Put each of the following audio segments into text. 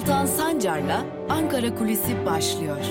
Altan Sancar'la Ankara Kulisi başlıyor.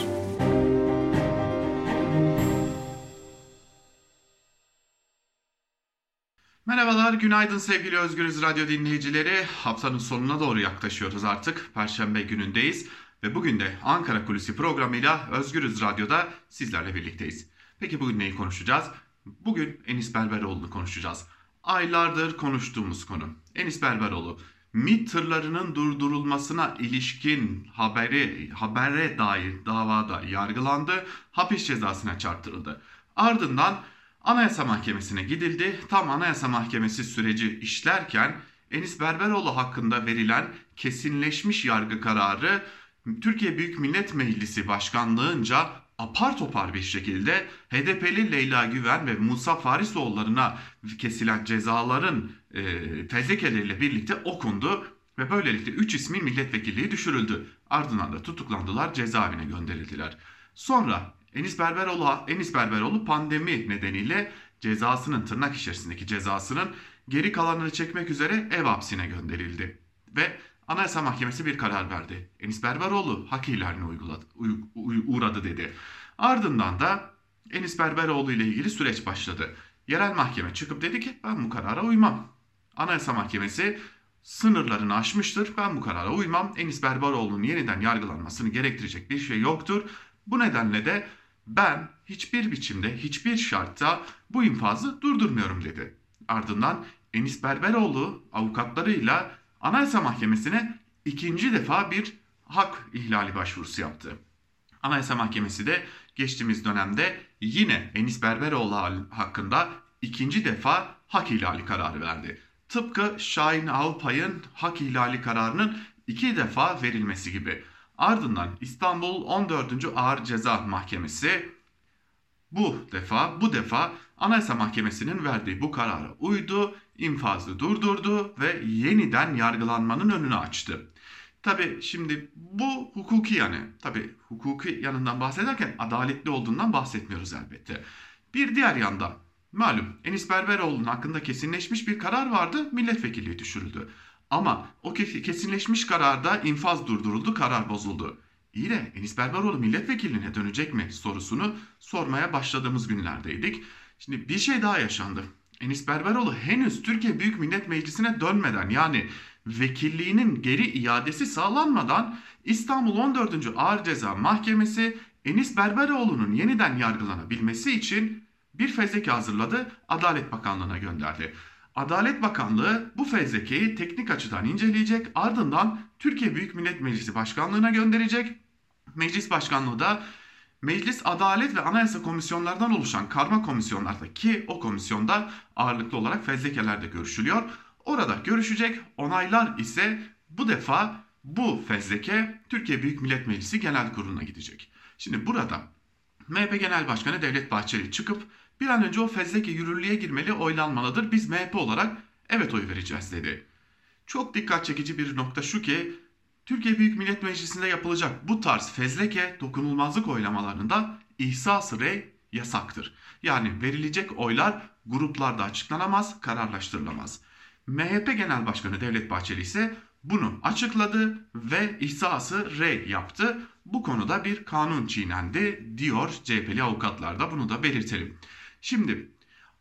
Merhabalar, günaydın sevgili Özgürüz Radyo dinleyicileri. Haftanın sonuna doğru yaklaşıyoruz artık. Perşembe günündeyiz ve bugün de Ankara Kulisi programıyla Özgürüz Radyo'da sizlerle birlikteyiz. Peki bugün neyi konuşacağız? Bugün Enis Berberoğlu'nu konuşacağız. Aylardır konuştuğumuz konu. Enis Berberoğlu MİT tırlarının durdurulmasına ilişkin haberi habere dair davada yargılandı, hapis cezasına çarptırıldı. Ardından Anayasa Mahkemesi'ne gidildi. Tam Anayasa Mahkemesi süreci işlerken Enis Berberoğlu hakkında verilen kesinleşmiş yargı kararı Türkiye Büyük Millet Meclisi Başkanlığınca apar topar bir şekilde HDP'li Leyla Güven ve Musa Farisoğullarına kesilen cezaların e, fezlekeleriyle birlikte okundu ve böylelikle 3 ismin milletvekilliği düşürüldü. Ardından da tutuklandılar, cezaevine gönderildiler. Sonra Enis Berberoğlu, Enis Berberoğlu pandemi nedeniyle cezasının tırnak içerisindeki cezasının geri kalanını çekmek üzere ev hapsine gönderildi. Ve Anayasa Mahkemesi bir karar verdi. Enis Berberoğlu hak ihlaline uyguladı, uğradı dedi. Ardından da Enis Berberoğlu ile ilgili süreç başladı. Yerel mahkeme çıkıp dedi ki ben bu karara uymam. Anayasa Mahkemesi sınırlarını aşmıştır. Ben bu karara uymam. Enis Berberoğlu'nun yeniden yargılanmasını gerektirecek bir şey yoktur. Bu nedenle de ben hiçbir biçimde, hiçbir şartta bu infazı durdurmuyorum dedi. Ardından Enis Berberoğlu avukatlarıyla Anayasa Mahkemesi'ne ikinci defa bir hak ihlali başvurusu yaptı. Anayasa Mahkemesi de geçtiğimiz dönemde yine Enis Berberoğlu hakkında ikinci defa hak ihlali kararı verdi. Tıpkı Şahin Alpay'ın hak ihlali kararının iki defa verilmesi gibi. Ardından İstanbul 14. Ağır Ceza Mahkemesi bu defa bu defa Anayasa Mahkemesi'nin verdiği bu karara uydu, infazı durdurdu ve yeniden yargılanmanın önünü açtı. Tabi şimdi bu hukuki yani tabi hukuki yanından bahsederken adaletli olduğundan bahsetmiyoruz elbette. Bir diğer yandan malum Enis Berberoğlu'nun hakkında kesinleşmiş bir karar vardı milletvekilliği düşürüldü. Ama o kesinleşmiş kararda infaz durduruldu karar bozuldu. İyi de Enis Berberoğlu milletvekilliğine dönecek mi sorusunu sormaya başladığımız günlerdeydik. Şimdi bir şey daha yaşandı. Enis Berberoğlu henüz Türkiye Büyük Millet Meclisi'ne dönmeden yani vekilliğinin geri iadesi sağlanmadan İstanbul 14. Ağır Ceza Mahkemesi Enis Berberoğlu'nun yeniden yargılanabilmesi için bir fezleke hazırladı, Adalet Bakanlığı'na gönderdi. Adalet Bakanlığı bu fezlekeyi teknik açıdan inceleyecek ardından Türkiye Büyük Millet Meclisi Başkanlığı'na gönderecek. Meclis Başkanlığı da Meclis Adalet ve Anayasa Komisyonlardan oluşan karma komisyonlarda ki o komisyonda ağırlıklı olarak fezlekelerde görüşülüyor. Orada görüşecek onaylar ise bu defa bu fezleke Türkiye Büyük Millet Meclisi Genel Kurulu'na gidecek. Şimdi burada MHP Genel Başkanı Devlet Bahçeli çıkıp bir an önce o fezleke yürürlüğe girmeli oylanmalıdır. Biz MHP olarak evet oy vereceğiz dedi. Çok dikkat çekici bir nokta şu ki Türkiye Büyük Millet Meclisi'nde yapılacak bu tarz fezleke dokunulmazlık oylamalarında ihsas rey yasaktır. Yani verilecek oylar gruplarda açıklanamaz, kararlaştırılamaz. MHP Genel Başkanı Devlet Bahçeli ise bunu açıkladı ve ihsası rey yaptı. Bu konuda bir kanun çiğnendi diyor CHP'li avukatlar da bunu da belirtelim. Şimdi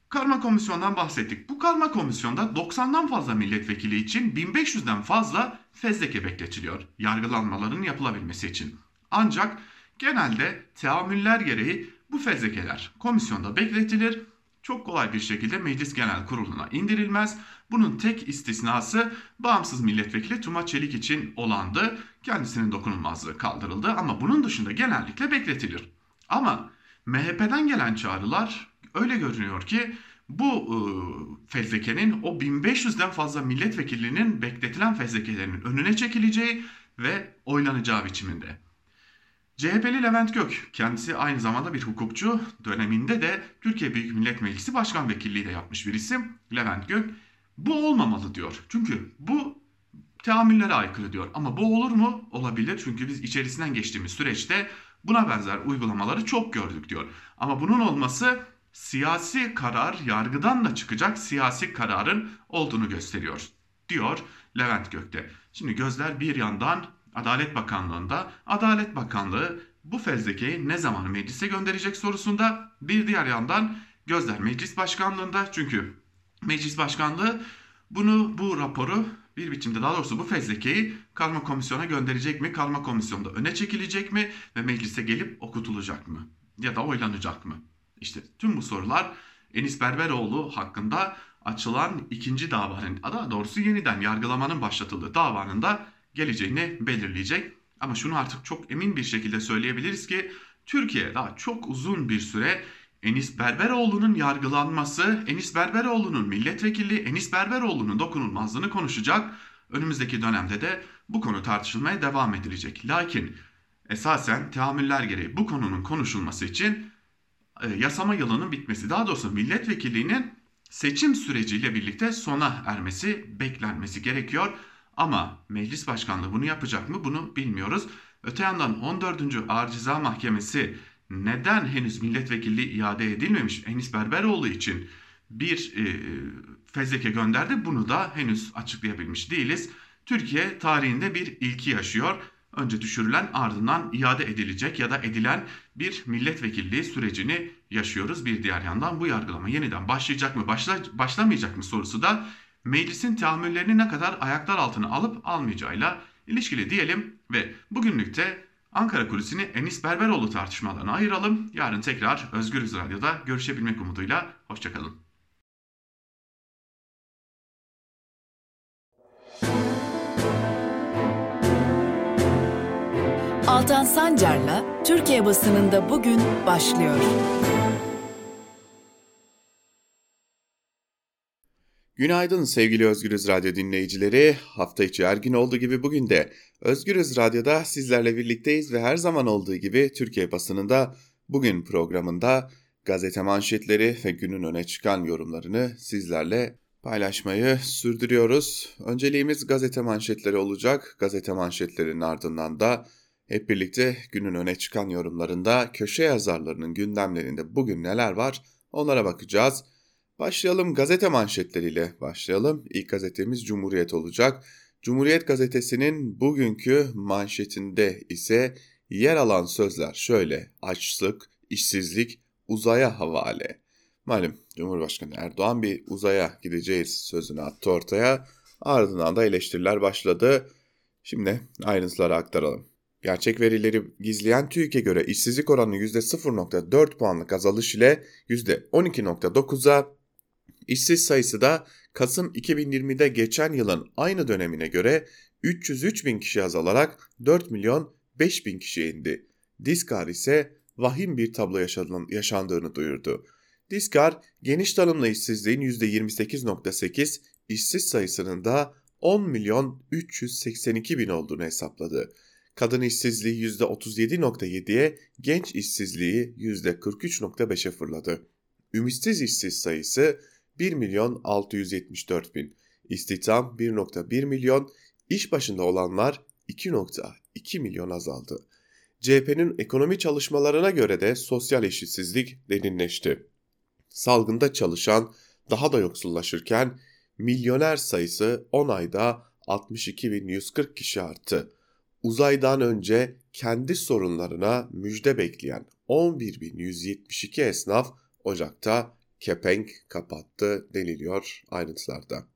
karma komisyondan bahsettik. Bu karma komisyonda 90'dan fazla milletvekili için 1500'den fazla fezleke bekletiliyor yargılanmaların yapılabilmesi için. Ancak genelde teamüller gereği bu fezlekeler komisyonda bekletilir. Çok kolay bir şekilde meclis genel kuruluna indirilmez. Bunun tek istisnası bağımsız milletvekili Tuma Çelik için olandı. Kendisinin dokunulmazlığı kaldırıldı ama bunun dışında genellikle bekletilir. Ama MHP'den gelen çağrılar öyle görünüyor ki bu e, fezlekenin o 1500'den fazla milletvekilinin bekletilen fezlekelerinin önüne çekileceği ve oylanacağı biçiminde. CHP'li Levent Gök, kendisi aynı zamanda bir hukukçu, döneminde de Türkiye Büyük Millet Meclisi Başkan Vekilliği de yapmış bir isim. Levent Gök, bu olmamalı diyor. Çünkü bu teamüllere aykırı diyor. Ama bu olur mu? Olabilir. Çünkü biz içerisinden geçtiğimiz süreçte buna benzer uygulamaları çok gördük diyor. Ama bunun olması siyasi karar yargıdan da çıkacak siyasi kararın olduğunu gösteriyor diyor Levent Gökte. Şimdi gözler bir yandan Adalet Bakanlığı'nda. Adalet Bakanlığı bu fezlekeyi ne zaman meclise gönderecek sorusunda bir diğer yandan gözler meclis başkanlığında çünkü meclis başkanlığı bunu bu raporu bir biçimde daha doğrusu bu fezlekeyi karma komisyona gönderecek mi? Karma komisyonda öne çekilecek mi ve meclise gelip okutulacak mı? Ya da oylanacak mı? İşte tüm bu sorular Enis Berberoğlu hakkında açılan ikinci davanın, daha doğrusu yeniden yargılamanın başlatıldığı davanın da geleceğini belirleyecek. Ama şunu artık çok emin bir şekilde söyleyebiliriz ki Türkiye daha çok uzun bir süre Enis Berberoğlu'nun yargılanması, Enis Berberoğlu'nun milletvekilliği, Enis Berberoğlu'nun dokunulmazlığını konuşacak. Önümüzdeki dönemde de bu konu tartışılmaya devam edilecek. Lakin esasen teamüller gereği bu konunun konuşulması için e, yasama yılının bitmesi, daha doğrusu milletvekilliğinin seçim süreciyle birlikte sona ermesi beklenmesi gerekiyor. Ama meclis başkanlığı bunu yapacak mı bunu bilmiyoruz. Öte yandan 14. Ağır Ceza Mahkemesi neden henüz milletvekilliği iade edilmemiş Enis Berberoğlu için bir e, fezleke gönderdi. Bunu da henüz açıklayabilmiş değiliz. Türkiye tarihinde bir ilki yaşıyor. Önce düşürülen ardından iade edilecek ya da edilen bir milletvekilliği sürecini yaşıyoruz. Bir diğer yandan bu yargılama yeniden başlayacak mı başla, başlamayacak mı sorusu da meclisin tahammüllerini ne kadar ayaklar altına alıp almayacağıyla ilişkili diyelim ve bugünlükte Ankara Kulisi'ni Enis Berberoğlu tartışmalarına ayıralım. Yarın tekrar Özgürüz Radyo'da görüşebilmek umuduyla. Hoşçakalın. Altan Sancar'la Türkiye basınında bugün başlıyor. Günaydın sevgili Özgürüz Radyo dinleyicileri. Hafta içi her gün olduğu gibi bugün de Özgürüz Radyo'da sizlerle birlikteyiz ve her zaman olduğu gibi Türkiye basınında bugün programında gazete manşetleri ve günün öne çıkan yorumlarını sizlerle paylaşmayı sürdürüyoruz. Önceliğimiz gazete manşetleri olacak. Gazete manşetlerinin ardından da hep birlikte günün öne çıkan yorumlarında köşe yazarlarının gündemlerinde bugün neler var onlara bakacağız. Başlayalım gazete manşetleriyle başlayalım. İlk gazetemiz Cumhuriyet olacak. Cumhuriyet gazetesinin bugünkü manşetinde ise yer alan sözler şöyle açlık, işsizlik, uzaya havale. Malum Cumhurbaşkanı Erdoğan bir uzaya gideceğiz sözünü attı ortaya. Ardından da eleştiriler başladı. Şimdi ayrıntıları aktaralım. Gerçek verileri gizleyen TÜİK'e göre işsizlik oranı %0.4 puanlık azalış ile %12.9'a, işsiz sayısı da Kasım 2020'de geçen yılın aynı dönemine göre 303 bin kişi azalarak 4 milyon 5 bin kişiye indi. Diskar ise vahim bir tablo yaşandığını duyurdu. Diskar, geniş tanımlı işsizliğin %28.8, işsiz sayısının da 10 milyon 382 bin olduğunu hesapladı. Kadın işsizliği %37.7'ye, genç işsizliği %43.5'e fırladı. Ümitsiz işsiz sayısı 1 milyon 674 bin, istihdam 1.1 milyon, iş başında olanlar 2.2 milyon azaldı. CHP'nin ekonomi çalışmalarına göre de sosyal eşitsizlik derinleşti. Salgında çalışan daha da yoksullaşırken milyoner sayısı 10 ayda 62.140 kişi arttı. Uzaydan önce kendi sorunlarına müjde bekleyen 11.172 esnaf Ocak'ta kepenk kapattı deniliyor ayrıntılarda.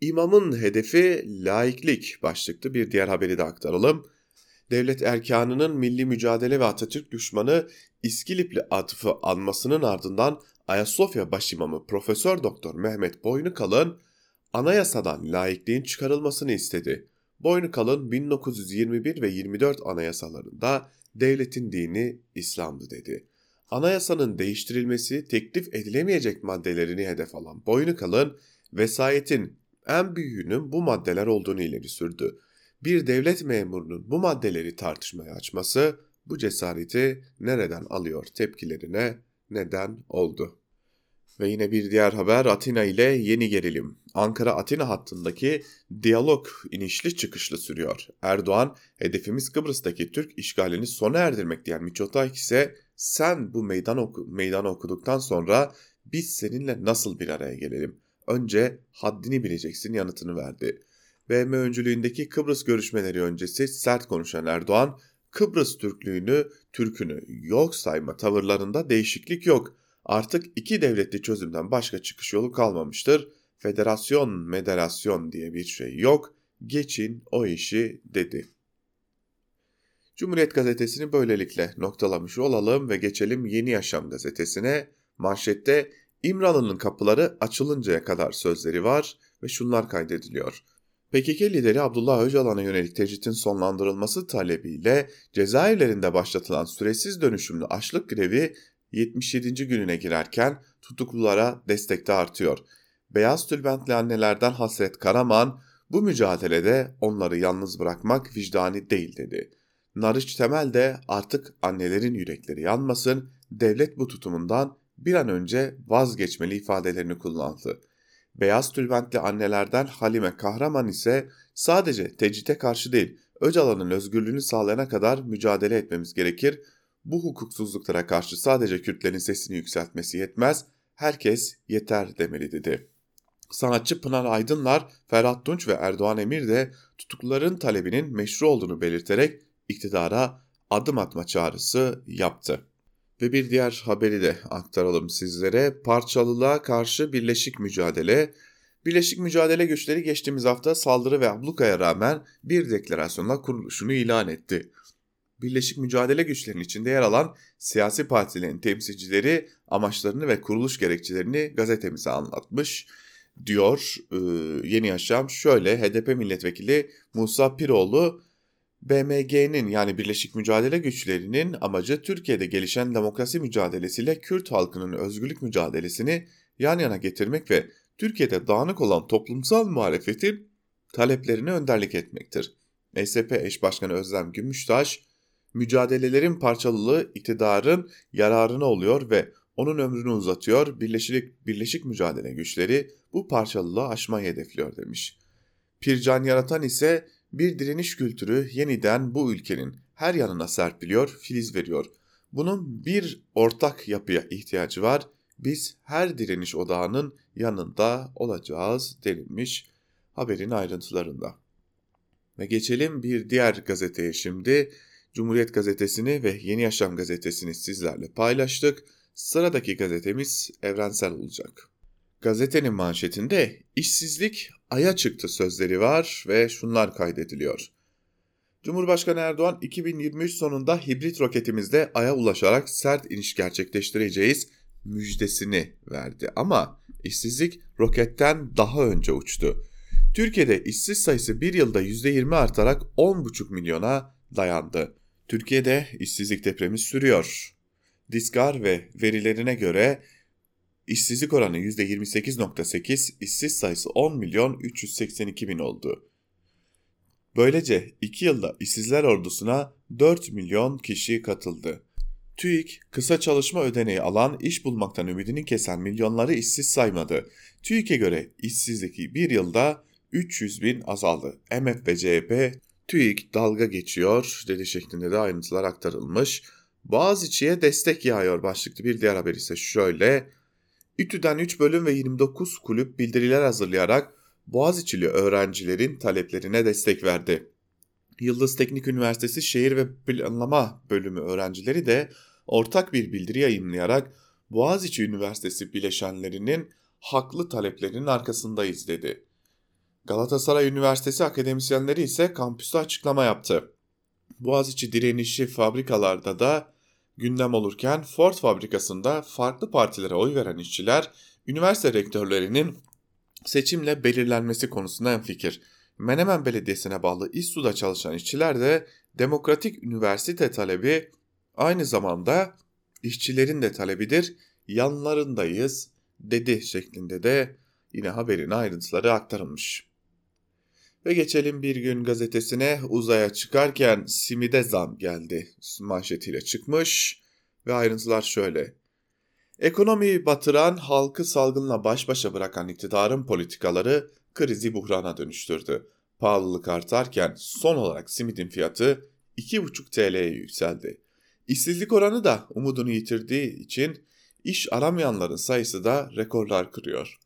İmamın hedefi laiklik başlıklı bir diğer haberi de aktaralım. Devlet erkanının milli mücadele ve Atatürk düşmanı İskilipli atıfı anmasının ardından Ayasofya başimamı Profesör Doktor Mehmet Boynukalın anayasadan laikliğin çıkarılmasını istedi. Boynukalın 1921 ve 24 anayasalarında devletin dini İslam'dı dedi anayasanın değiştirilmesi teklif edilemeyecek maddelerini hedef alan Boynukalın vesayetin en büyüğünün bu maddeler olduğunu ileri sürdü. Bir devlet memurunun bu maddeleri tartışmaya açması bu cesareti nereden alıyor tepkilerine neden oldu. Ve yine bir diğer haber Atina ile yeni gerilim. Ankara-Atina hattındaki diyalog inişli çıkışlı sürüyor. Erdoğan, hedefimiz Kıbrıs'taki Türk işgalini sona erdirmek diyen Miçotak ise sen bu meydan oku meydanı okuduktan sonra biz seninle nasıl bir araya gelelim? Önce haddini bileceksin yanıtını verdi. BM öncülüğündeki Kıbrıs görüşmeleri öncesi sert konuşan Erdoğan, Kıbrıs Türklüğünü, Türkünü yok sayma tavırlarında değişiklik yok. Artık iki devletli çözümden başka çıkış yolu kalmamıştır. Federasyon, mederasyon diye bir şey yok. Geçin o işi dedi. Cumhuriyet gazetesini böylelikle noktalamış olalım ve geçelim Yeni Yaşam gazetesine. Manşette İmralı'nın kapıları açılıncaya kadar sözleri var ve şunlar kaydediliyor. PKK lideri Abdullah Öcalan'a yönelik tecritin sonlandırılması talebiyle cezaevlerinde başlatılan süresiz dönüşümlü açlık grevi 77. gününe girerken tutuklulara destekte artıyor. Beyaz tülbentli annelerden Hasret Karaman bu mücadelede onları yalnız bırakmak vicdani değil dedi. Narış Temel de artık annelerin yürekleri yanmasın, devlet bu tutumundan bir an önce vazgeçmeli ifadelerini kullandı. Beyaz tülbentli annelerden Halime Kahraman ise sadece tecrite karşı değil, Öcalan'ın özgürlüğünü sağlayana kadar mücadele etmemiz gerekir. Bu hukuksuzluklara karşı sadece Kürtlerin sesini yükseltmesi yetmez, herkes yeter demeli dedi. Sanatçı Pınar Aydınlar, Ferhat Tunç ve Erdoğan Emir de tutukluların talebinin meşru olduğunu belirterek iktidara adım atma çağrısı yaptı. Ve bir diğer haberi de aktaralım sizlere. Parçalılığa karşı birleşik mücadele. Birleşik mücadele güçleri geçtiğimiz hafta saldırı ve ablukaya rağmen bir deklarasyonla kuruluşunu ilan etti. Birleşik mücadele güçlerinin içinde yer alan siyasi partilerin temsilcileri amaçlarını ve kuruluş gerekçelerini gazetemize anlatmış diyor e, Yeni Yaşam. Şöyle HDP milletvekili Musa Piroğlu BMG'nin yani Birleşik Mücadele Güçleri'nin amacı Türkiye'de gelişen demokrasi mücadelesiyle Kürt halkının özgürlük mücadelesini yan yana getirmek ve Türkiye'de dağınık olan toplumsal muhalefetin taleplerine önderlik etmektir. MSP eş başkanı Özlem Gümüştaş, mücadelelerin parçalılığı iktidarın yararına oluyor ve onun ömrünü uzatıyor, Birleşik, Birleşik Mücadele Güçleri bu parçalılığı aşmayı hedefliyor demiş. Pircan Yaratan ise bir direniş kültürü yeniden bu ülkenin her yanına serpiliyor, filiz veriyor. Bunun bir ortak yapıya ihtiyacı var. Biz her direniş odağının yanında olacağız denilmiş haberin ayrıntılarında. Ve geçelim bir diğer gazeteye şimdi. Cumhuriyet Gazetesi'ni ve Yeni Yaşam Gazetesi'ni sizlerle paylaştık. Sıradaki gazetemiz evrensel olacak. Gazetenin manşetinde işsizlik aya çıktı sözleri var ve şunlar kaydediliyor. Cumhurbaşkanı Erdoğan 2023 sonunda hibrit roketimizde aya ulaşarak sert iniş gerçekleştireceğiz müjdesini verdi. Ama işsizlik roketten daha önce uçtu. Türkiye'de işsiz sayısı bir yılda %20 artarak 10,5 milyona dayandı. Türkiye'de işsizlik depremi sürüyor. Diskar ve verilerine göre İşsizlik oranı %28.8, işsiz sayısı 10 milyon 382 bin oldu. Böylece 2 yılda işsizler ordusuna 4 milyon kişi katıldı. TÜİK, kısa çalışma ödeneği alan, iş bulmaktan ümidini kesen milyonları işsiz saymadı. TÜİK'e göre işsizlik bir yılda 300 bin azaldı. MF ve CHP, TÜİK dalga geçiyor dedi şeklinde de ayrıntılar aktarılmış. Boğaziçi'ye destek yağıyor başlıklı bir diğer haber ise şöyle. İTÜ'den 3 bölüm ve 29 kulüp bildiriler hazırlayarak Boğaziçi'li öğrencilerin taleplerine destek verdi. Yıldız Teknik Üniversitesi Şehir ve Planlama Bölümü öğrencileri de ortak bir bildiri yayınlayarak Boğaziçi Üniversitesi bileşenlerinin haklı taleplerinin arkasındayız dedi. Galatasaray Üniversitesi akademisyenleri ise kampüste açıklama yaptı. Boğaziçi direnişi fabrikalarda da gündem olurken Ford fabrikasında farklı partilere oy veren işçiler üniversite rektörlerinin seçimle belirlenmesi konusunda fikir. Menemen Belediyesi'ne bağlı İSSU'da çalışan işçiler de demokratik üniversite talebi aynı zamanda işçilerin de talebidir, yanlarındayız dedi şeklinde de yine haberin ayrıntıları aktarılmış. Ve geçelim bir gün gazetesine uzaya çıkarken simide zam geldi manşetiyle çıkmış ve ayrıntılar şöyle. Ekonomiyi batıran, halkı salgınla baş başa bırakan iktidarın politikaları krizi buhrana dönüştürdü. Pahalılık artarken son olarak simidin fiyatı 2,5 TL'ye yükseldi. İşsizlik oranı da umudunu yitirdiği için iş aramayanların sayısı da rekorlar kırıyor.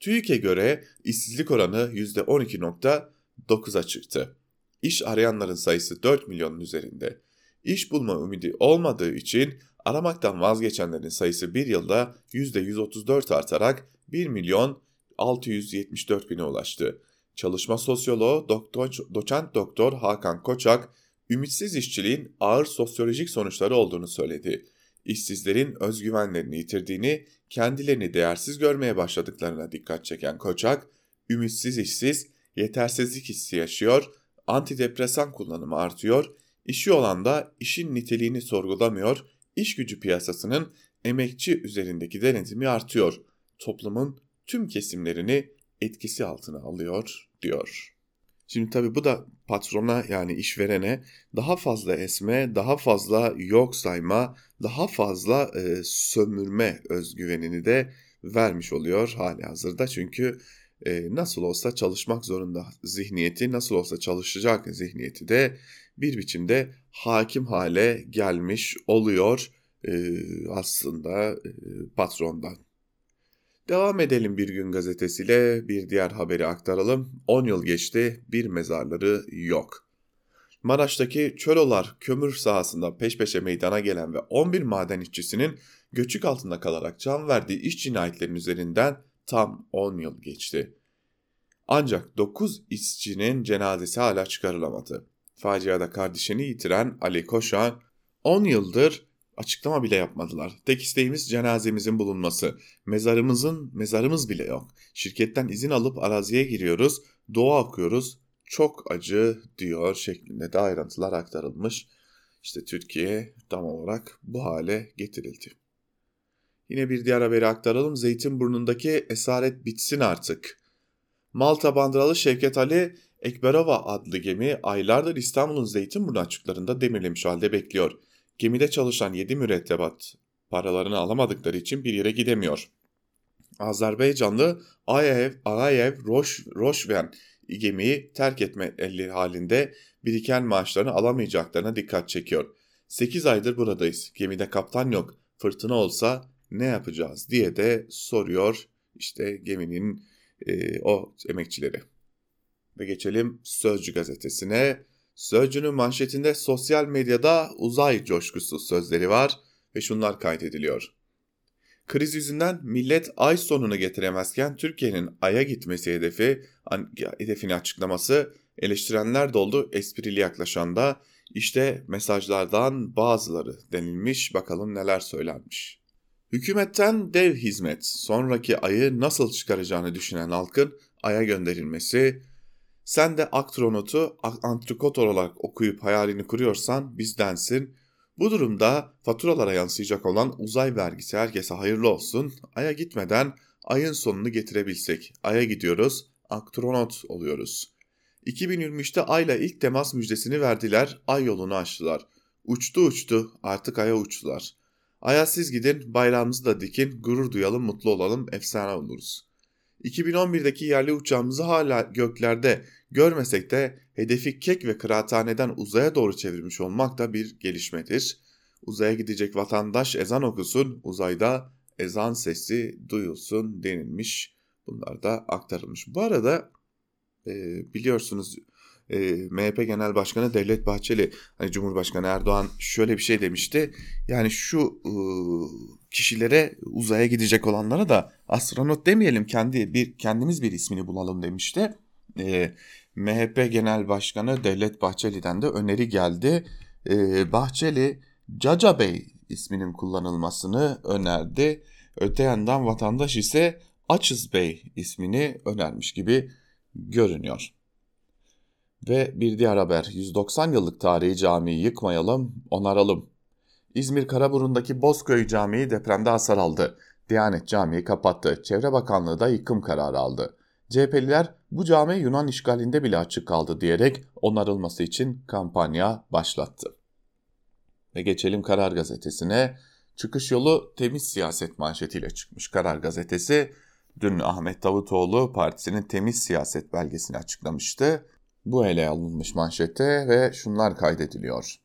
TÜİK'e göre işsizlik oranı %12.9'a çıktı. İş arayanların sayısı 4 milyonun üzerinde. İş bulma ümidi olmadığı için aramaktan vazgeçenlerin sayısı bir yılda %134 artarak 1 milyon 674 bine ulaştı. Çalışma sosyoloğu doktor, doçent doktor Hakan Koçak, ümitsiz işçiliğin ağır sosyolojik sonuçları olduğunu söyledi. İşsizlerin özgüvenlerini yitirdiğini, kendilerini değersiz görmeye başladıklarına dikkat çeken Koçak, ümitsiz işsiz, yetersizlik hissi yaşıyor, antidepresan kullanımı artıyor, işi olan da işin niteliğini sorgulamıyor, iş gücü piyasasının emekçi üzerindeki denetimi artıyor, toplumun tüm kesimlerini etkisi altına alıyor diyor. Şimdi tabii bu da patrona yani işverene daha fazla esme, daha fazla yok sayma, daha fazla e, sömürme özgüvenini de vermiş oluyor hali hazırda. Çünkü e, nasıl olsa çalışmak zorunda zihniyeti, nasıl olsa çalışacak zihniyeti de bir biçimde hakim hale gelmiş oluyor e, aslında e, patrondan. Devam edelim bir gün gazetesiyle bir diğer haberi aktaralım. 10 yıl geçti bir mezarları yok. Maraş'taki Çölolar kömür sahasında peş peşe meydana gelen ve 11 maden işçisinin göçük altında kalarak can verdiği iş cinayetlerinin üzerinden tam 10 yıl geçti. Ancak 9 işçinin cenazesi hala çıkarılamadı. Faciada kardeşini yitiren Ali Koşan 10 yıldır Açıklama bile yapmadılar. Tek isteğimiz cenazemizin bulunması. Mezarımızın, mezarımız bile yok. Şirketten izin alıp araziye giriyoruz, doğa okuyoruz. Çok acı diyor şeklinde de ayrıntılar aktarılmış. İşte Türkiye tam olarak bu hale getirildi. Yine bir diğer haberi aktaralım. Zeytinburnu'ndaki esaret bitsin artık. Malta bandıralı Şevket Ali Ekberova adlı gemi aylardır İstanbul'un Zeytinburnu açıklarında demirlemiş halde bekliyor. Gemide çalışan 7 mürettebat paralarını alamadıkları için bir yere gidemiyor. Azerbaycanlı Ayaev, Ayaev Roş, Roşven gemiyi terk etme eli halinde biriken maaşlarını alamayacaklarına dikkat çekiyor. 8 aydır buradayız. Gemide kaptan yok. Fırtına olsa ne yapacağız diye de soruyor işte geminin e, o emekçileri. Ve geçelim Sözcü gazetesine. Sözcünün manşetinde sosyal medyada uzay coşkusu sözleri var ve şunlar kaydediliyor. Kriz yüzünden millet ay sonunu getiremezken Türkiye'nin aya gitmesi hedefi, hedefini açıklaması eleştirenler doldu esprili yaklaşan da işte mesajlardan bazıları denilmiş bakalım neler söylenmiş. Hükümetten dev hizmet sonraki ayı nasıl çıkaracağını düşünen halkın aya gönderilmesi, sen de aktronotu antrikot olarak okuyup hayalini kuruyorsan bizdensin. Bu durumda faturalara yansıyacak olan uzay vergisi herkese hayırlı olsun. Ay'a gitmeden ayın sonunu getirebilsek. Ay'a gidiyoruz, astronot oluyoruz. 2023'te Ay'la ilk temas müjdesini verdiler, Ay yolunu açtılar. Uçtu uçtu, artık Ay'a uçtular. Ay'a siz gidin, bayrağımızı da dikin, gurur duyalım, mutlu olalım, efsane oluruz. 2011'deki yerli uçağımızı hala göklerde görmesek de hedefi kek ve kıraathaneden uzaya doğru çevirmiş olmak da bir gelişmedir. Uzaya gidecek vatandaş ezan okusun, uzayda ezan sesi duyulsun denilmiş. Bunlar da aktarılmış. Bu arada e, biliyorsunuz e, MHP Genel Başkanı Devlet Bahçeli, hani Cumhurbaşkanı Erdoğan şöyle bir şey demişti. Yani şu e, kişilere uzaya gidecek olanlara da astronot demeyelim kendi bir kendimiz bir ismini bulalım demişti. E, MHP Genel Başkanı Devlet Bahçeli'den de öneri geldi. E, Bahçeli Caca Bey isminin kullanılmasını önerdi. Öte yandan vatandaş ise Açız Bey ismini önermiş gibi görünüyor. Ve bir diğer haber 190 yıllık tarihi camiyi yıkmayalım, onaralım. İzmir Karaburun'daki Bozköy Camii depremde hasar aldı. Diyanet Camii'yi kapattı. Çevre Bakanlığı da yıkım kararı aldı. CHP'liler bu cami Yunan işgalinde bile açık kaldı diyerek onarılması için kampanya başlattı. Ve geçelim Karar Gazetesi'ne. Çıkış yolu temiz siyaset manşetiyle çıkmış Karar Gazetesi. Dün Ahmet Davutoğlu partisinin temiz siyaset belgesini açıklamıştı. Bu ele alınmış manşette ve şunlar kaydediliyor.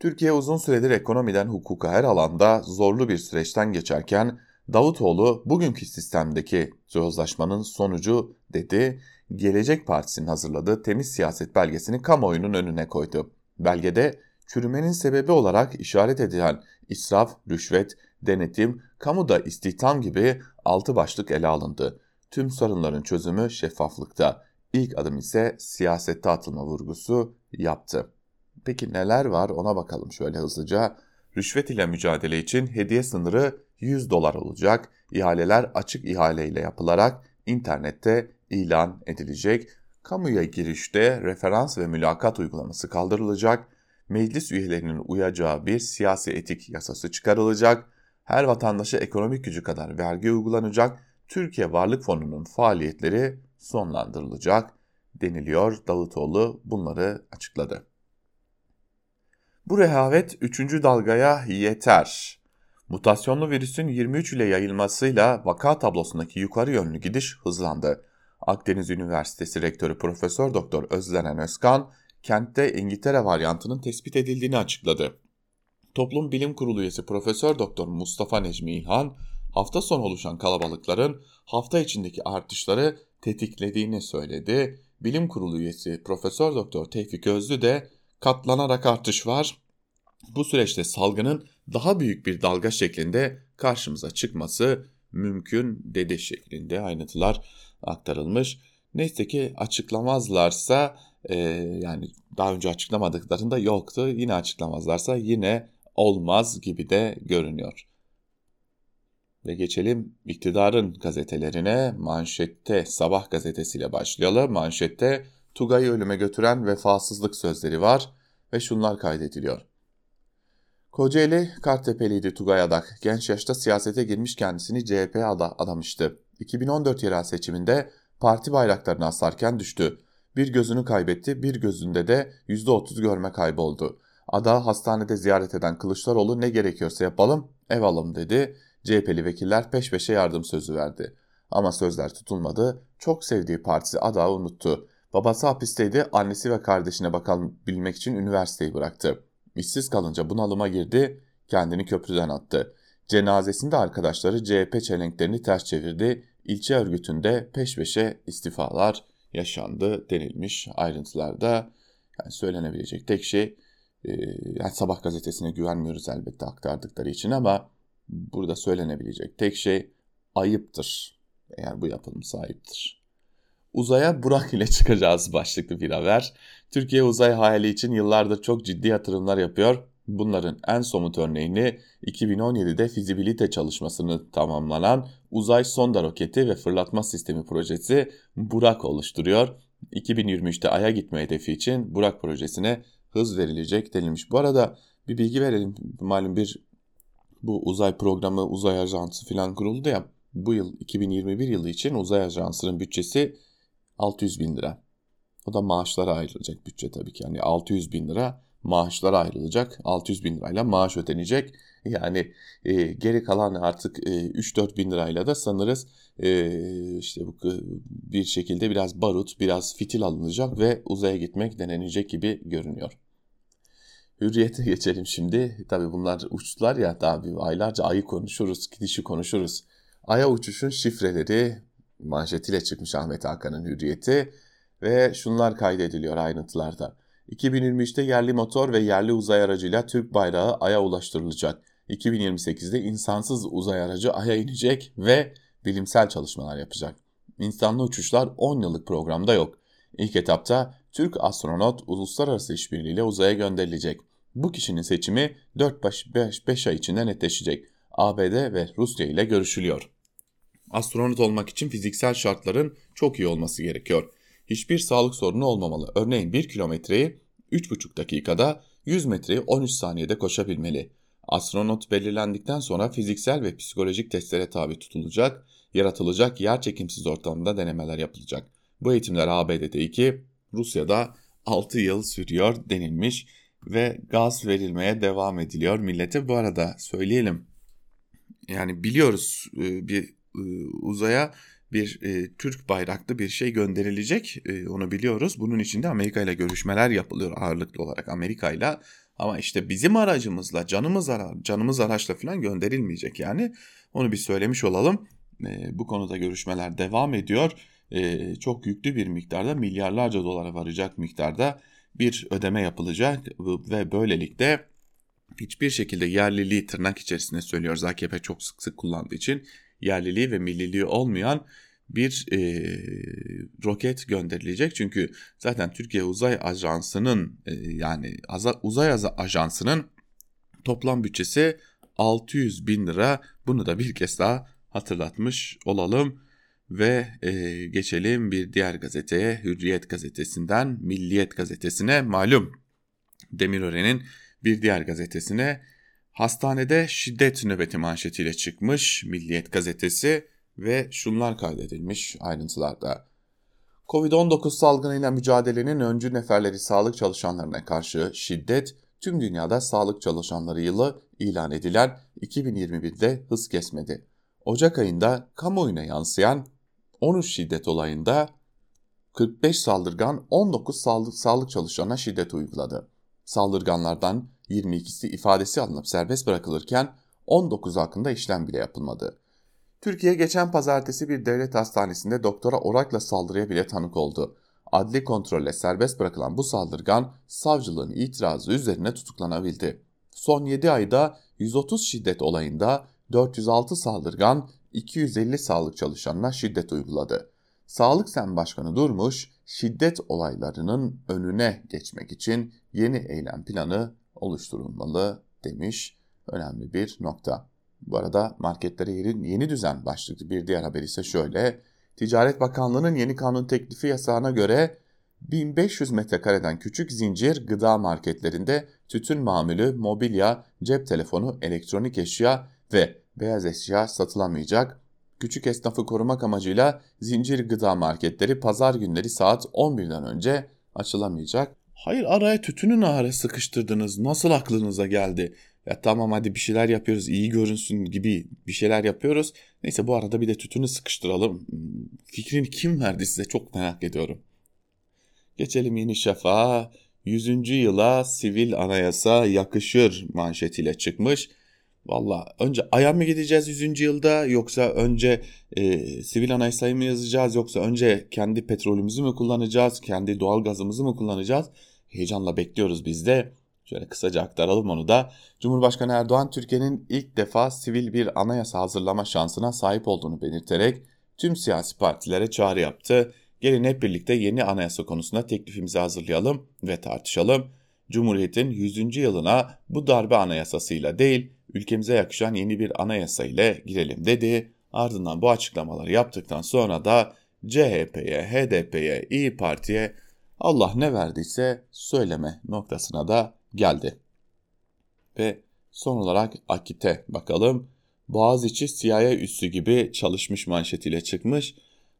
Türkiye uzun süredir ekonomiden hukuka her alanda zorlu bir süreçten geçerken Davutoğlu bugünkü sistemdeki sözleşmenin sonucu dedi, Gelecek Partisi'nin hazırladığı temiz siyaset belgesini kamuoyunun önüne koydu. Belgede çürümenin sebebi olarak işaret edilen israf, rüşvet, denetim, kamuda istihdam gibi altı başlık ele alındı. Tüm sorunların çözümü şeffaflıkta. İlk adım ise siyasette atılma vurgusu yaptı. Peki neler var ona bakalım şöyle hızlıca. Rüşvet ile mücadele için hediye sınırı 100 dolar olacak. İhaleler açık ihaleyle yapılarak internette ilan edilecek. Kamuya girişte referans ve mülakat uygulaması kaldırılacak. Meclis üyelerinin uyacağı bir siyasi etik yasası çıkarılacak. Her vatandaşa ekonomik gücü kadar vergi uygulanacak. Türkiye Varlık Fonu'nun faaliyetleri sonlandırılacak deniliyor. Davutoğlu bunları açıkladı. Bu rehavet 3. dalgaya yeter. Mutasyonlu virüsün 23 ile yayılmasıyla vaka tablosundaki yukarı yönlü gidiş hızlandı. Akdeniz Üniversitesi Rektörü Profesör Doktor Özlenen Özkan, kentte İngiltere varyantının tespit edildiğini açıkladı. Toplum Bilim Kurulu üyesi Profesör Doktor Mustafa Necmi İlhan, hafta sonu oluşan kalabalıkların hafta içindeki artışları tetiklediğini söyledi. Bilim Kurulu üyesi Profesör Doktor Tevfik Özlü de katlanarak artış var. Bu süreçte salgının daha büyük bir dalga şeklinde karşımıza çıkması mümkün dedi şeklinde ayrıntılar aktarılmış. Neyse ki açıklamazlarsa e, yani daha önce açıklamadıklarında yoktu yine açıklamazlarsa yine olmaz gibi de görünüyor. Ve geçelim iktidarın gazetelerine. Manşette Sabah gazetesiyle başlayalım. Manşette Tugay'ı ölüme götüren vefasızlık sözleri var ve şunlar kaydediliyor. Kocaeli Kartepeliydi Tugay Adak. Genç yaşta siyasete girmiş kendisini CHP'ye adamıştı. 2014 yerel seçiminde parti bayraklarını asarken düştü. Bir gözünü kaybetti, bir gözünde de %30 görme kaybı oldu. Ada hastanede ziyaret eden Kılıçdaroğlu ne gerekiyorsa yapalım, ev alım dedi. CHP'li vekiller peş peşe yardım sözü verdi. Ama sözler tutulmadı. Çok sevdiği partisi Ada unuttu. Babası hapisteydi, annesi ve kardeşine bakabilmek için üniversiteyi bıraktı. İşsiz kalınca bunalıma girdi, kendini köprüden attı. Cenazesinde arkadaşları CHP çelenklerini ters çevirdi. İlçe örgütünde peş peşe istifalar yaşandı denilmiş ayrıntılarda. Yani söylenebilecek tek şey e, yani sabah gazetesine güvenmiyoruz elbette aktardıkları için ama burada söylenebilecek tek şey ayıptır. Eğer bu yapılmışsa ayıptır. Uzaya Burak ile çıkacağız başlıklı bir haber. Türkiye uzay hayali için yıllardır çok ciddi yatırımlar yapıyor. Bunların en somut örneğini 2017'de fizibilite çalışmasını tamamlanan Uzay Sonda Roketi ve Fırlatma Sistemi projesi Burak oluşturuyor. 2023'te Ay'a gitme hedefi için Burak projesine hız verilecek denilmiş. Bu arada bir bilgi verelim. Malum bir bu uzay programı, uzay ajansı falan kuruldu ya. Bu yıl 2021 yılı için uzay ajansının bütçesi 600 bin lira. O da maaşlara ayrılacak bütçe tabii ki. Yani 600 bin lira maaşlara ayrılacak. 600 bin lirayla maaş ödenecek. Yani e, geri kalan artık e, 3-4 bin lirayla da sanırız e, işte bu bir şekilde biraz barut, biraz fitil alınacak ve uzaya gitmek denenecek gibi görünüyor. Hürriyete geçelim şimdi. Tabii bunlar uçtular ya daha bir aylarca ayı konuşuruz, gidişi konuşuruz. Ay'a uçuşun şifreleri manşetiyle çıkmış Ahmet Hakan'ın hürriyeti ve şunlar kaydediliyor ayrıntılarda. 2023'te yerli motor ve yerli uzay aracıyla Türk bayrağı Ay'a ulaştırılacak. 2028'de insansız uzay aracı Ay'a inecek ve bilimsel çalışmalar yapacak. İnsanlı uçuşlar 10 yıllık programda yok. İlk etapta Türk astronot uluslararası işbirliğiyle uzaya gönderilecek. Bu kişinin seçimi 4-5 ay içinde netleşecek. ABD ve Rusya ile görüşülüyor. Astronot olmak için fiziksel şartların çok iyi olması gerekiyor. Hiçbir sağlık sorunu olmamalı. Örneğin 1 kilometreyi 3,5 dakikada, 100 metreyi 13 saniyede koşabilmeli. Astronot belirlendikten sonra fiziksel ve psikolojik testlere tabi tutulacak, yaratılacak yer çekimsiz ortamda denemeler yapılacak. Bu eğitimler ABD'de 2, Rusya'da 6 yıl sürüyor denilmiş ve gaz verilmeye devam ediliyor millete. Bu arada söyleyelim yani biliyoruz e, bir uzaya bir e, Türk bayraklı bir şey gönderilecek. E, onu biliyoruz. Bunun için de Amerika ile görüşmeler yapılıyor ağırlıklı olarak Amerika ile. Ama işte bizim aracımızla canımız ara canımız araçla falan gönderilmeyecek yani. Onu bir söylemiş olalım. E, bu konuda görüşmeler devam ediyor. E, çok yüklü bir miktarda milyarlarca dolara varacak miktarda bir ödeme yapılacak ve böylelikle hiçbir şekilde yerliliği tırnak içerisinde söylüyoruz AKP çok sık sık kullandığı için yerliliği ve milliliği olmayan bir e, roket gönderilecek. Çünkü zaten Türkiye Uzay Ajansı'nın e, yani Uzay Ajansı'nın toplam bütçesi 600 bin lira. Bunu da bir kez daha hatırlatmış olalım. Ve e, geçelim bir diğer gazeteye Hürriyet gazetesinden Milliyet gazetesine malum Demirören'in bir diğer gazetesine hastanede şiddet nöbeti manşetiyle çıkmış Milliyet gazetesi ve şunlar kaydedilmiş ayrıntılarda. Covid-19 salgınıyla mücadelenin öncü neferleri sağlık çalışanlarına karşı şiddet tüm dünyada sağlık çalışanları yılı ilan edilen 2021'de hız kesmedi. Ocak ayında kamuoyuna yansıyan 13 şiddet olayında 45 saldırgan 19 sağlık, sağlık çalışanına şiddet uyguladı. Saldırganlardan 22'si ifadesi alınıp serbest bırakılırken 19 hakkında işlem bile yapılmadı. Türkiye geçen pazartesi bir devlet hastanesinde doktora orakla saldırıya bile tanık oldu. Adli kontrolle serbest bırakılan bu saldırgan savcılığın itirazı üzerine tutuklanabildi. Son 7 ayda 130 şiddet olayında 406 saldırgan 250 sağlık çalışanına şiddet uyguladı. Sağlık Sen Başkanı Durmuş, şiddet olaylarının önüne geçmek için yeni eylem planı oluşturulmalı demiş. Önemli bir nokta. Bu arada marketlere yeni, yeni düzen başlıklı bir diğer haber ise şöyle. Ticaret Bakanlığı'nın yeni kanun teklifi yasağına göre 1500 metrekareden küçük zincir gıda marketlerinde tütün mamülü, mobilya, cep telefonu, elektronik eşya ve beyaz eşya satılamayacak. Küçük esnafı korumak amacıyla zincir gıda marketleri pazar günleri saat 11'den önce açılamayacak. Hayır araya tütünün ağrı sıkıştırdınız. Nasıl aklınıza geldi? Ya tamam hadi bir şeyler yapıyoruz iyi görünsün gibi bir şeyler yapıyoruz. Neyse bu arada bir de tütünü sıkıştıralım. Fikrini kim verdi size çok merak ediyorum. Geçelim Yeni Şafak'a. 100. yıla sivil anayasa yakışır manşetiyle çıkmış. Valla önce Ay'a mı gideceğiz 100. yılda yoksa önce e, sivil anayasayı mı yazacağız yoksa önce kendi petrolümüzü mü kullanacağız, kendi doğal gazımızı mı kullanacağız? Heyecanla bekliyoruz biz de. Şöyle kısaca aktaralım onu da. Cumhurbaşkanı Erdoğan Türkiye'nin ilk defa sivil bir anayasa hazırlama şansına sahip olduğunu belirterek tüm siyasi partilere çağrı yaptı. Gelin hep birlikte yeni anayasa konusunda teklifimizi hazırlayalım ve tartışalım. Cumhuriyet'in 100. yılına bu darbe anayasasıyla değil, ülkemize yakışan yeni bir anayasa ile girelim dedi. Ardından bu açıklamaları yaptıktan sonra da CHP'ye, HDP'ye, İyi Parti'ye Allah ne verdiyse söyleme noktasına da geldi. Ve son olarak Akit'e bakalım. Boğaziçi CIA üssü gibi çalışmış manşetiyle çıkmış.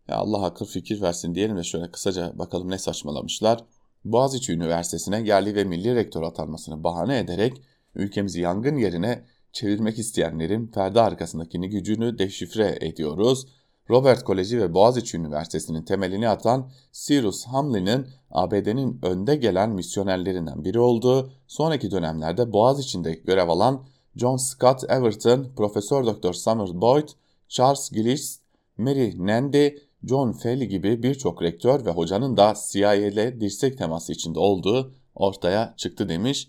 Ya Allah akıl fikir versin diyelim de şöyle kısaca bakalım ne saçmalamışlar. Boğaziçi Üniversitesi'ne yerli ve milli rektör atanmasını bahane ederek ülkemizi yangın yerine çevirmek isteyenlerin perde arkasındakini gücünü deşifre ediyoruz. Robert Koleji ve Boğaziçi Üniversitesi'nin temelini atan Cyrus Hamlin'in ABD'nin önde gelen misyonerlerinden biri olduğu, sonraki dönemlerde Boğaziçi'nde görev alan John Scott Everton, Profesör Dr. Summer Boyd, Charles Gillis, Mary Nandy, John Felly gibi birçok rektör ve hocanın da CIA ile dirsek teması içinde olduğu ortaya çıktı demiş.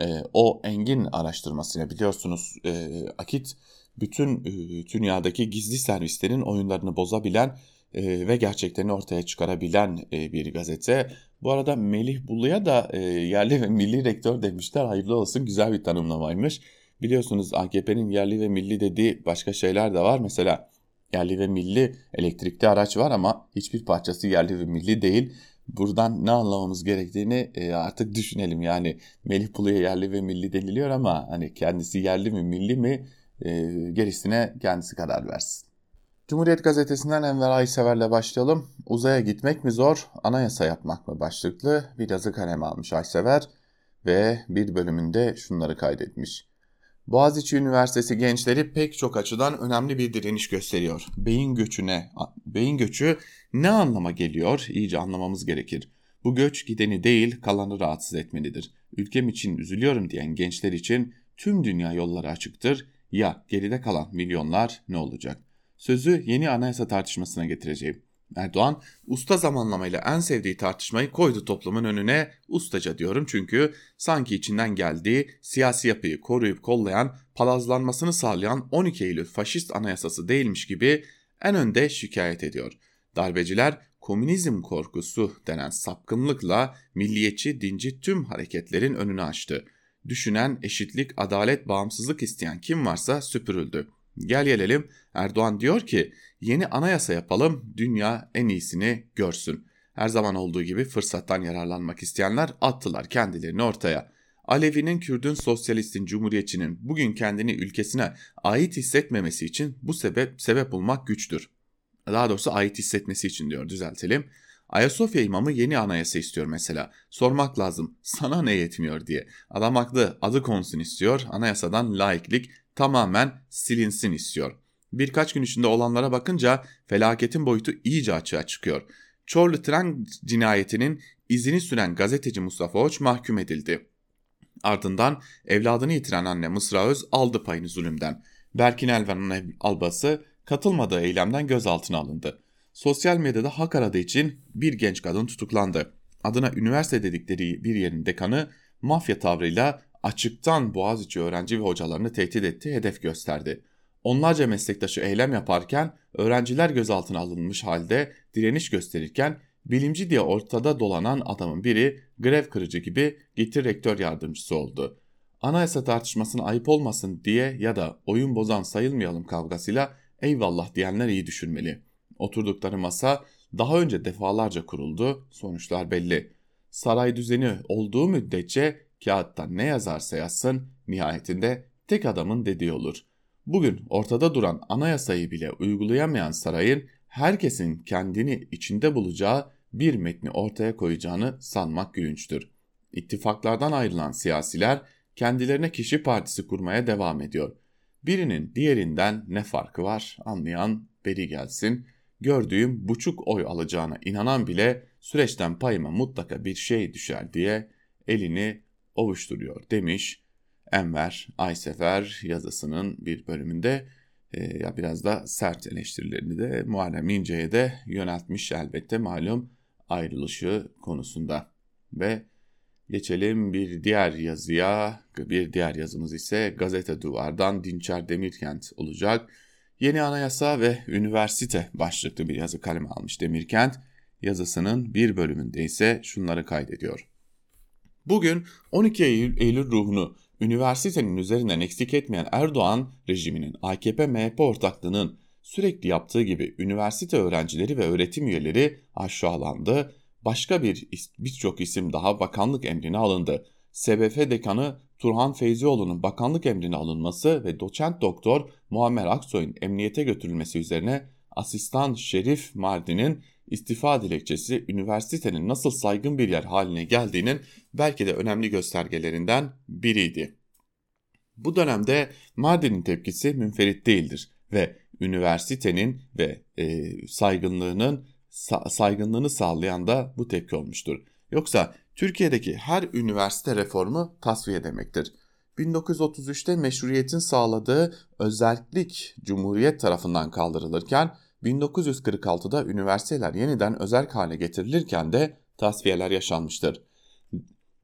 E, o engin araştırmasıyla biliyorsunuz e, Akit bütün e, dünyadaki gizli servislerin oyunlarını bozabilen e, ve gerçeklerini ortaya çıkarabilen e, bir gazete. Bu arada Melih Bulu'ya da e, yerli ve milli rektör demişler. Hayırlı olsun güzel bir tanımlamaymış. Biliyorsunuz AKP'nin yerli ve milli dediği başka şeyler de var. Mesela yerli ve milli elektrikli araç var ama hiçbir parçası yerli ve milli değil. Buradan ne anlamamız gerektiğini e, artık düşünelim. Yani Melih Bulu'ya yerli ve milli deniliyor ama hani kendisi yerli mi milli mi e, gerisine kendisi karar versin. Cumhuriyet Gazetesi'nden Enver Aysever'le başlayalım. Uzaya gitmek mi zor, anayasa yapmak mı başlıklı bir yazı kaleme almış Aysever ve bir bölümünde şunları kaydetmiş. Boğaziçi Üniversitesi gençleri pek çok açıdan önemli bir direniş gösteriyor. Beyin göçüne, beyin göçü ne anlama geliyor? İyice anlamamız gerekir. Bu göç gideni değil kalanı rahatsız etmelidir. Ülkem için üzülüyorum diyen gençler için tüm dünya yolları açıktır. Ya geride kalan milyonlar ne olacak? Sözü yeni anayasa tartışmasına getireceğim. Erdoğan usta zamanlamayla en sevdiği tartışmayı koydu toplumun önüne ustaca diyorum çünkü sanki içinden geldiği siyasi yapıyı koruyup kollayan palazlanmasını sağlayan 12 Eylül faşist anayasası değilmiş gibi en önde şikayet ediyor. Darbeciler komünizm korkusu denen sapkınlıkla milliyetçi dinci tüm hareketlerin önünü açtı. Düşünen, eşitlik, adalet, bağımsızlık isteyen kim varsa süpürüldü. Gel gelelim Erdoğan diyor ki yeni anayasa yapalım dünya en iyisini görsün. Her zaman olduğu gibi fırsattan yararlanmak isteyenler attılar kendilerini ortaya. Alevi'nin, Kürdün, Sosyalist'in, Cumhuriyetçinin bugün kendini ülkesine ait hissetmemesi için bu sebep sebep bulmak güçtür. Daha doğrusu ait hissetmesi için diyor düzeltelim. Ayasofya imamı yeni anayasa istiyor mesela. Sormak lazım sana ne yetmiyor diye. Adam haklı adı konsun istiyor. Anayasadan laiklik tamamen silinsin istiyor. Birkaç gün içinde olanlara bakınca felaketin boyutu iyice açığa çıkıyor. Çorlu tren cinayetinin izini süren gazeteci Mustafa Oç mahkum edildi. Ardından evladını yitiren anne Mısra Öz aldı payını zulümden. Berkin Elvan'ın albası katılmadığı eylemden gözaltına alındı. Sosyal medyada hak aradığı için bir genç kadın tutuklandı. Adına üniversite dedikleri bir yerin dekanı mafya tavrıyla açıktan Boğaziçi öğrenci ve hocalarını tehdit etti, hedef gösterdi. Onlarca meslektaşı eylem yaparken öğrenciler gözaltına alınmış halde direniş gösterirken bilimci diye ortada dolanan adamın biri grev kırıcı gibi gitti rektör yardımcısı oldu. Anayasa tartışmasına ayıp olmasın diye ya da oyun bozan sayılmayalım kavgasıyla eyvallah diyenler iyi düşünmeli. Oturdukları masa daha önce defalarca kuruldu, sonuçlar belli. Saray düzeni olduğu müddetçe kağıtta ne yazarsa yazsın nihayetinde tek adamın dediği olur. Bugün ortada duran anayasayı bile uygulayamayan sarayın herkesin kendini içinde bulacağı bir metni ortaya koyacağını sanmak gülünçtür. İttifaklardan ayrılan siyasiler kendilerine kişi partisi kurmaya devam ediyor. Birinin diğerinden ne farkı var anlayan beri gelsin. Gördüğüm buçuk oy alacağına inanan bile süreçten payıma mutlaka bir şey düşer diye elini ovuşturuyor demiş Enver Aysefer yazısının bir bölümünde e, ya biraz da sert eleştirilerini de Muharrem İnce'ye de yöneltmiş elbette malum ayrılışı konusunda. Ve geçelim bir diğer yazıya. Bir diğer yazımız ise Gazete Duvar'dan Dinçer Demirkent olacak. Yeni anayasa ve üniversite başlıklı bir yazı kaleme almış Demirkent. Yazısının bir bölümünde ise şunları kaydediyor. Bugün 12 Eylül, Eylül ruhunu üniversitenin üzerinden eksik etmeyen Erdoğan rejiminin AKP-MHP ortaklığının sürekli yaptığı gibi üniversite öğrencileri ve öğretim üyeleri aşağılandı. Başka bir birçok isim daha bakanlık emrine alındı. SBF dekanı Turhan Feyzioğlu'nun bakanlık emrine alınması ve doçent doktor Muammer Aksoy'un emniyete götürülmesi üzerine asistan Şerif Mardin'in istifa dilekçesi üniversitenin nasıl saygın bir yer haline geldiğinin belki de önemli göstergelerinden biriydi. Bu dönemde Mardin'in tepkisi münferit değildir ve üniversitenin ve e, saygınlığının sa saygınlığını sağlayan da bu tepki olmuştur. Yoksa Türkiye'deki her üniversite reformu tasfiye demektir. 1933'te meşruiyetin sağladığı özellik Cumhuriyet tarafından kaldırılırken 1946'da üniversiteler yeniden özel hale getirilirken de tasfiyeler yaşanmıştır.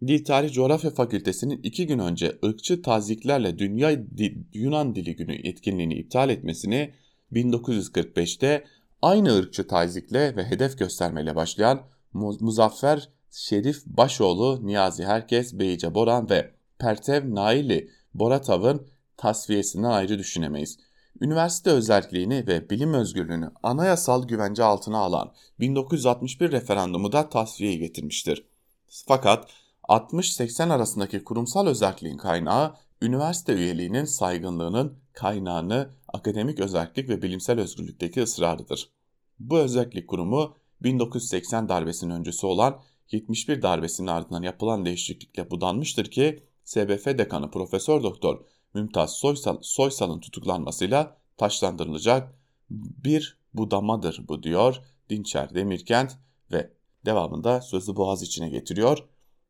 Dil Tarih Coğrafya Fakültesi'nin iki gün önce ırkçı taziklerle Dünya Yunan Dili Günü etkinliğini iptal etmesini 1945'te aynı ırkçı tazikle ve hedef göstermeyle başlayan Muzaffer Şerif Başoğlu, Niyazi Herkes, Beyce Boran ve Pertev Naili Boratav'ın tasfiyesinden ayrı düşünemeyiz üniversite özelliğini ve bilim özgürlüğünü anayasal güvence altına alan 1961 referandumu da tasfiye getirmiştir. Fakat 60-80 arasındaki kurumsal özelliğin kaynağı üniversite üyeliğinin saygınlığının kaynağını akademik özellik ve bilimsel özgürlükteki ısrarıdır. Bu özellik kurumu 1980 darbesinin öncüsü olan 71 darbesinin ardından yapılan değişiklikle budanmıştır ki SBF dekanı Profesör Doktor Mümtaz Soysal, Soysal'ın tutuklanmasıyla taşlandırılacak bir budamadır bu diyor Dinçer Demirkent ve devamında sözü Boğaz içine getiriyor.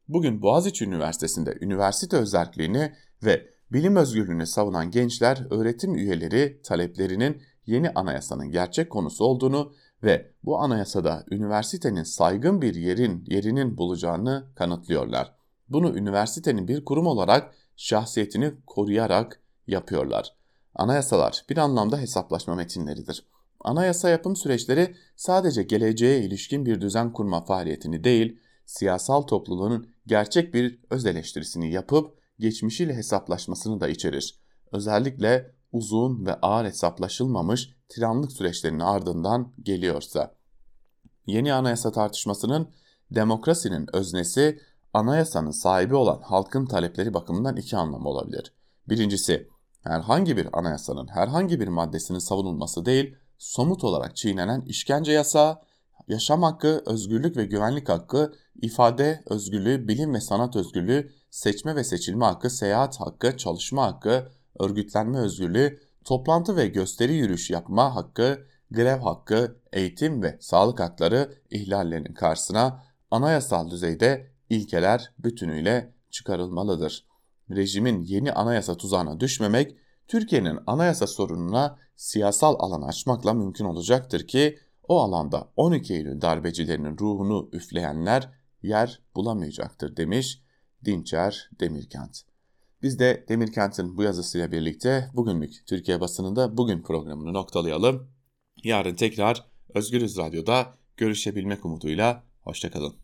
Bugün Boğaziçi Üniversitesi'nde üniversite özelliğini ve bilim özgürlüğünü savunan gençler öğretim üyeleri taleplerinin yeni anayasanın gerçek konusu olduğunu ve bu anayasada üniversitenin saygın bir yerin yerinin bulacağını kanıtlıyorlar. Bunu üniversitenin bir kurum olarak şahsiyetini koruyarak yapıyorlar. Anayasalar bir anlamda hesaplaşma metinleridir. Anayasa yapım süreçleri sadece geleceğe ilişkin bir düzen kurma faaliyetini değil, siyasal topluluğun gerçek bir öz eleştirisini yapıp geçmişiyle hesaplaşmasını da içerir. Özellikle uzun ve ağır hesaplaşılmamış tiranlık süreçlerinin ardından geliyorsa. Yeni anayasa tartışmasının demokrasinin öznesi anayasanın sahibi olan halkın talepleri bakımından iki anlamı olabilir. Birincisi, herhangi bir anayasanın herhangi bir maddesinin savunulması değil, somut olarak çiğnenen işkence yasağı, yaşam hakkı, özgürlük ve güvenlik hakkı, ifade özgürlüğü, bilim ve sanat özgürlüğü, seçme ve seçilme hakkı, seyahat hakkı, çalışma hakkı, örgütlenme özgürlüğü, toplantı ve gösteri yürüyüş yapma hakkı, grev hakkı, eğitim ve sağlık hakları ihlallerinin karşısına anayasal düzeyde ilkeler bütünüyle çıkarılmalıdır. Rejimin yeni anayasa tuzağına düşmemek, Türkiye'nin anayasa sorununa siyasal alan açmakla mümkün olacaktır ki o alanda 12 Eylül darbecilerinin ruhunu üfleyenler yer bulamayacaktır demiş Dinçer Demirkent. Biz de Demirkent'in bu yazısıyla birlikte bugünlük Türkiye basınında bugün programını noktalayalım. Yarın tekrar Özgürüz Radyo'da görüşebilmek umuduyla hoşçakalın.